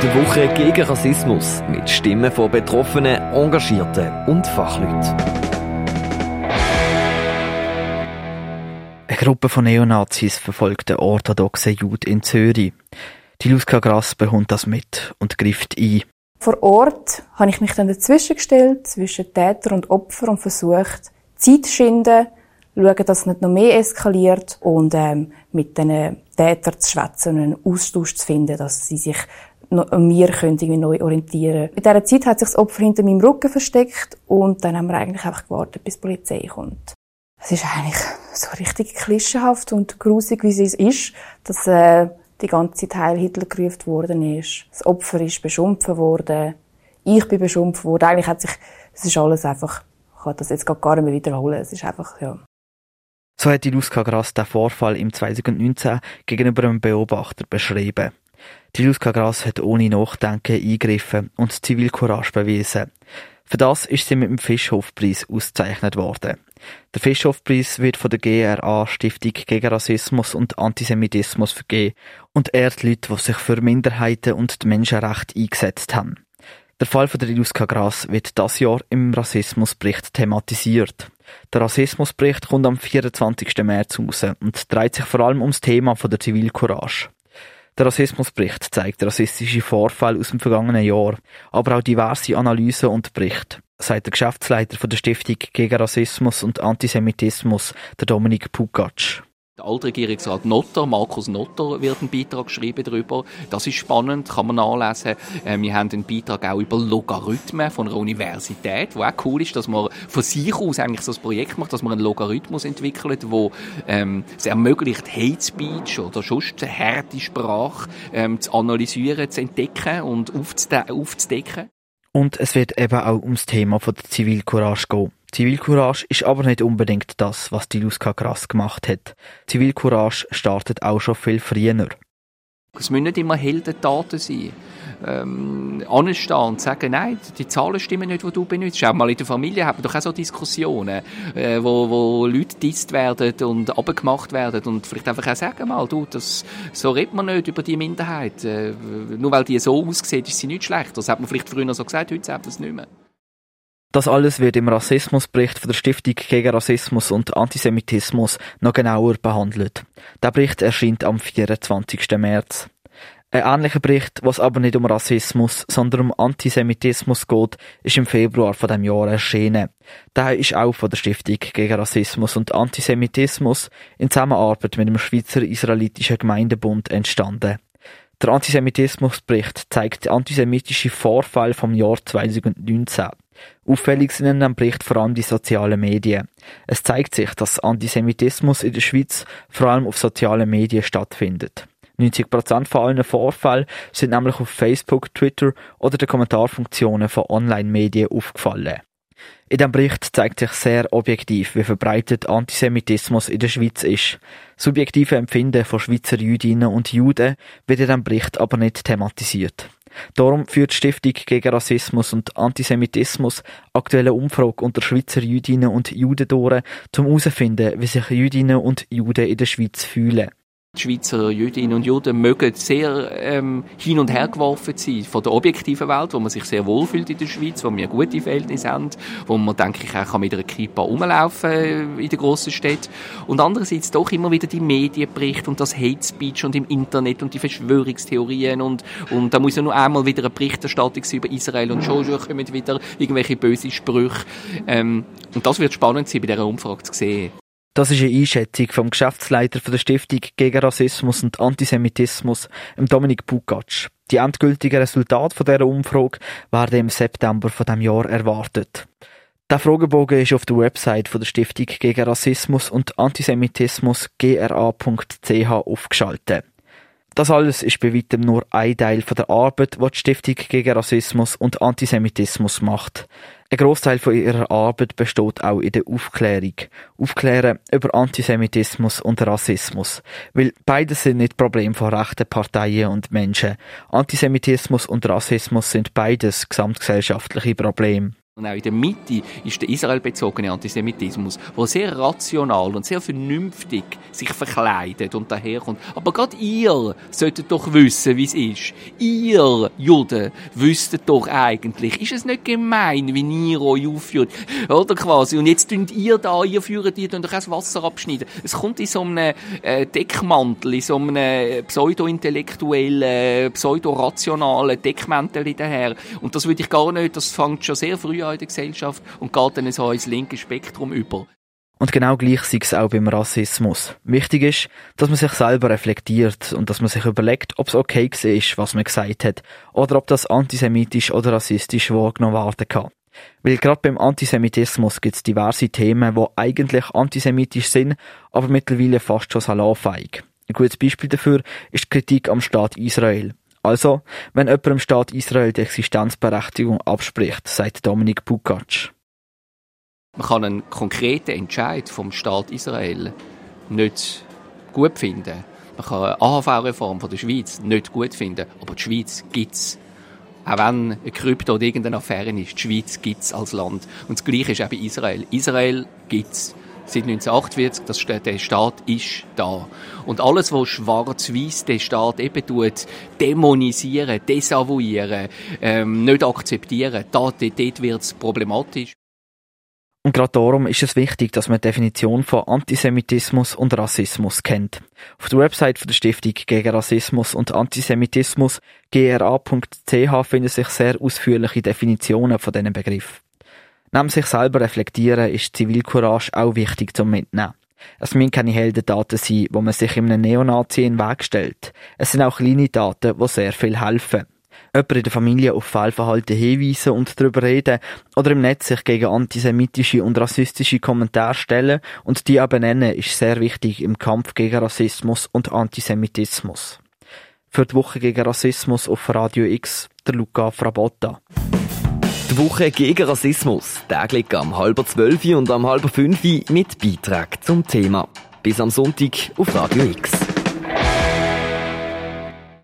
Die Woche gegen Rassismus mit Stimmen von Betroffenen, Engagierten und Fachleuten. Eine Gruppe von Neonazis verfolgt den orthodoxen Jude in Zürich. Die Luska Grass bekommt das mit und greift ein. Vor Ort habe ich mich dann dazwischen gestellt, zwischen Täter und Opfer und versucht, Zeit zu schinden, schauen, dass es nicht noch mehr eskaliert und ähm, mit den Tätern zu schwätzen und einen Austausch zu finden, dass sie sich an mir können irgendwie neu orientieren. In dieser Zeit hat sich das Opfer hinter meinem Rücken versteckt und dann haben wir eigentlich einfach gewartet, bis die Polizei kommt. Es ist eigentlich so richtig klischeehaft und grusig, wie es ist, dass äh, die ganze Zeit Heil Hitler gerufen worden ist. Das Opfer ist beschumpfen worden. Ich bin beschumpft worden. Eigentlich hat sich, es ist alles einfach, ich kann das jetzt gar nicht mehr wiederholen. Es ist einfach, ja. So hat die Luska Grass den Vorfall im 2019 gegenüber einem Beobachter beschrieben. Die Luska Grass hat ohne Nachdenken eingegriffen und Zivilcourage bewiesen. Für das ist sie mit dem Fischhofpreis ausgezeichnet worden. Der Fischhofpreis wird von der GRA Stiftung gegen Rassismus und Antisemitismus vergeben und ehrt Leute, die sich für Minderheiten und die Menschenrechte eingesetzt haben. Der Fall von der Iluska Gras wird das Jahr im Rassismusbericht thematisiert. Der Rassismusbericht kommt am 24. März raus und dreht sich vor allem ums Thema von der Zivilcourage. Der Rassismusbericht zeigt rassistische Vorfälle aus dem vergangenen Jahr, aber auch diverse Analysen und Berichte, sagt der Geschäftsleiter von der Stiftung gegen Rassismus und Antisemitismus, der Dominik Pukatsch. Der Altregierungsrat Notter, Markus Notter, wird einen Beitrag geschrieben darüber. Das ist spannend, kann man nachlesen. Ähm, wir haben einen Beitrag auch über Logarithmen von einer Universität, wo auch cool ist, dass man von sich aus eigentlich so ein Projekt macht, dass man einen Logarithmus entwickelt, wo ähm, es ermöglicht, Hate Speech oder sonst harte Sprache ähm, zu analysieren, zu entdecken und aufzudecken. Und es wird eben auch ums Thema von der Zivilcourage gehen. Zivilcourage ist aber nicht unbedingt das, was die Luska krass gemacht hat. Zivilcourage startet auch schon viel früher. Es müssen nicht immer Heldentaten sein. Ähm, anstehen und sagen, nein, die Zahlen stimmen nicht, die du benutzt. Auch mal in der Familie haben wir doch auch so Diskussionen, äh, wo, wo Leute disst werden und abgemacht werden und vielleicht einfach auch sagen mal, du, das, so redet man nicht über die Minderheit. Äh, nur weil die so aussieht, ist sie nicht schlecht. Das hat man vielleicht früher so gesagt, heute sagt man es nicht mehr. Das alles wird im Rassismusbericht von der Stiftung gegen Rassismus und Antisemitismus noch genauer behandelt. Der Bericht erscheint am 24. März. Ein ähnlicher Bericht, was aber nicht um Rassismus, sondern um Antisemitismus geht, ist im Februar von dem Jahr erschienen. Der ist auch von der Stiftung gegen Rassismus und Antisemitismus in Zusammenarbeit mit dem Schweizer Israelitischen Gemeindebund entstanden. Der Antisemitismusbericht zeigt antisemitische Vorfälle vom Jahr 2019. Auffällig sind in dem Bericht vor allem die sozialen Medien. Es zeigt sich, dass Antisemitismus in der Schweiz vor allem auf sozialen Medien stattfindet. 90% von allen Vorfällen sind nämlich auf Facebook, Twitter oder den Kommentarfunktionen von Online-Medien aufgefallen. In dem Bericht zeigt sich sehr objektiv, wie verbreitet Antisemitismus in der Schweiz ist. Subjektive Empfinden von Schweizer Jüdinnen und Juden wird in dem Bericht aber nicht thematisiert. Darum führt die Stiftung gegen Rassismus und Antisemitismus aktuelle Umfrage unter Schweizer Jüdinnen und Juden durch, um herauszufinden, wie sich Jüdinnen und Juden in der Schweiz fühlen. Die Schweizer Jüdinnen und Juden mögen sehr ähm, hin und her geworfen sein von der objektiven Welt, wo man sich sehr wohlfühlt in der Schweiz, wo wir gute Verhältnisse haben, wo man, denke ich, auch mit einer Kippa rumlaufen äh, in der grossen Stadt. Und andererseits doch immer wieder die Medienberichte und das Hate Speech und im Internet und die Verschwörungstheorien und, und da muss ja nur einmal wieder eine Berichterstattung sein über Israel und schon kommen wieder irgendwelche böse Sprüche. Ähm, und das wird spannend sein, bei dieser Umfrage zu sehen. Das ist eine Einschätzung vom Geschäftsleiter der Stiftung gegen Rassismus und Antisemitismus, Dominik Pukatsch. Die endgültigen Resultate dieser Umfrage werden im September von dem Jahr erwartet. Der Fragebogen ist auf der Website der Stiftung gegen Rassismus und Antisemitismus gra.ch aufgeschaltet. Das alles ist bei weitem nur ein Teil der Arbeit, die die Stiftung gegen Rassismus und Antisemitismus macht. Ein Großteil von ihrer Arbeit besteht auch in der Aufklärung. Aufklären über Antisemitismus und Rassismus. Weil beides sind nicht Probleme von rechten Parteien und Menschen. Antisemitismus und Rassismus sind beides gesamtgesellschaftliche Probleme. Und auch in der Mitte ist der israelbezogene Antisemitismus, der sehr rational und sehr vernünftig sich verkleidet und daherkommt. Aber gerade ihr solltet doch wissen, wie es ist. Ihr, Juden, wüsstet doch eigentlich, ist es nicht gemein, wie ihr euch aufführt? Oder quasi. Und jetzt tun ihr da, ihr führt, ihr tun doch auch das Wasser abschneiden. Es kommt in so einem äh, Deckmantel, in so einem pseudo-intellektuellen, pseudo-rationalen Deckmantel daher. Und das würde ich gar nicht, das fängt schon sehr früh an in der Gesellschaft und geht dann so ins linke Spektrum über. Und genau gleich sei es auch beim Rassismus. Wichtig ist, dass man sich selber reflektiert und dass man sich überlegt, ob es okay ist, was man gesagt hat, oder ob das antisemitisch oder rassistisch wahrgenommen werden kann. Weil gerade beim Antisemitismus gibt es diverse Themen, die eigentlich antisemitisch sind, aber mittlerweile fast schon salonfähig. Ein gutes Beispiel dafür ist die Kritik am Staat Israel. Also, wenn jemand dem Staat Israel die Existenzberechtigung abspricht, sagt Dominik Pukac. Man kann einen konkreten Entscheid vom Staat Israel nicht gut finden. Man kann eine AHV-Reform der Schweiz nicht gut finden, aber die Schweiz gibt's. Auch wenn ein Krypto oder irgendeine Affäre ist, die Schweiz gibt's als Land. Und das Gleiche ist auch bei Israel. Israel gibt's seit 1948, das, der Staat ist da. Und alles, was schwarz-weiß den Staat eben tut, dämonisieren, desavouieren, ähm, nicht akzeptieren, da, dort, dort wird es problematisch. Und gerade darum ist es wichtig, dass man die Definition von Antisemitismus und Rassismus kennt. Auf der Website der Stiftung gegen Rassismus und Antisemitismus gra.ch finden sich sehr ausführliche Definitionen von diesen Begriffen. Neben sich selber reflektieren ist Zivilcourage auch wichtig zum Mitnehmen. Es müssen keine Heldendaten sein, wo man sich in einem Neonazi in den Weg stellt. Es sind auch kleine Daten, die sehr viel helfen. Jemand in der Familie auf Fehlverhalten hinweisen und darüber reden oder im Netz sich gegen antisemitische und rassistische Kommentare stellen und die auch benennen, ist sehr wichtig im Kampf gegen Rassismus und Antisemitismus. Für die Woche gegen Rassismus auf Radio X, der Luca Frabotta. Die Woche gegen Rassismus, täglich am halber zwölf und am halber fünf mit Beitrag zum Thema. Bis am Sonntag auf Radio X.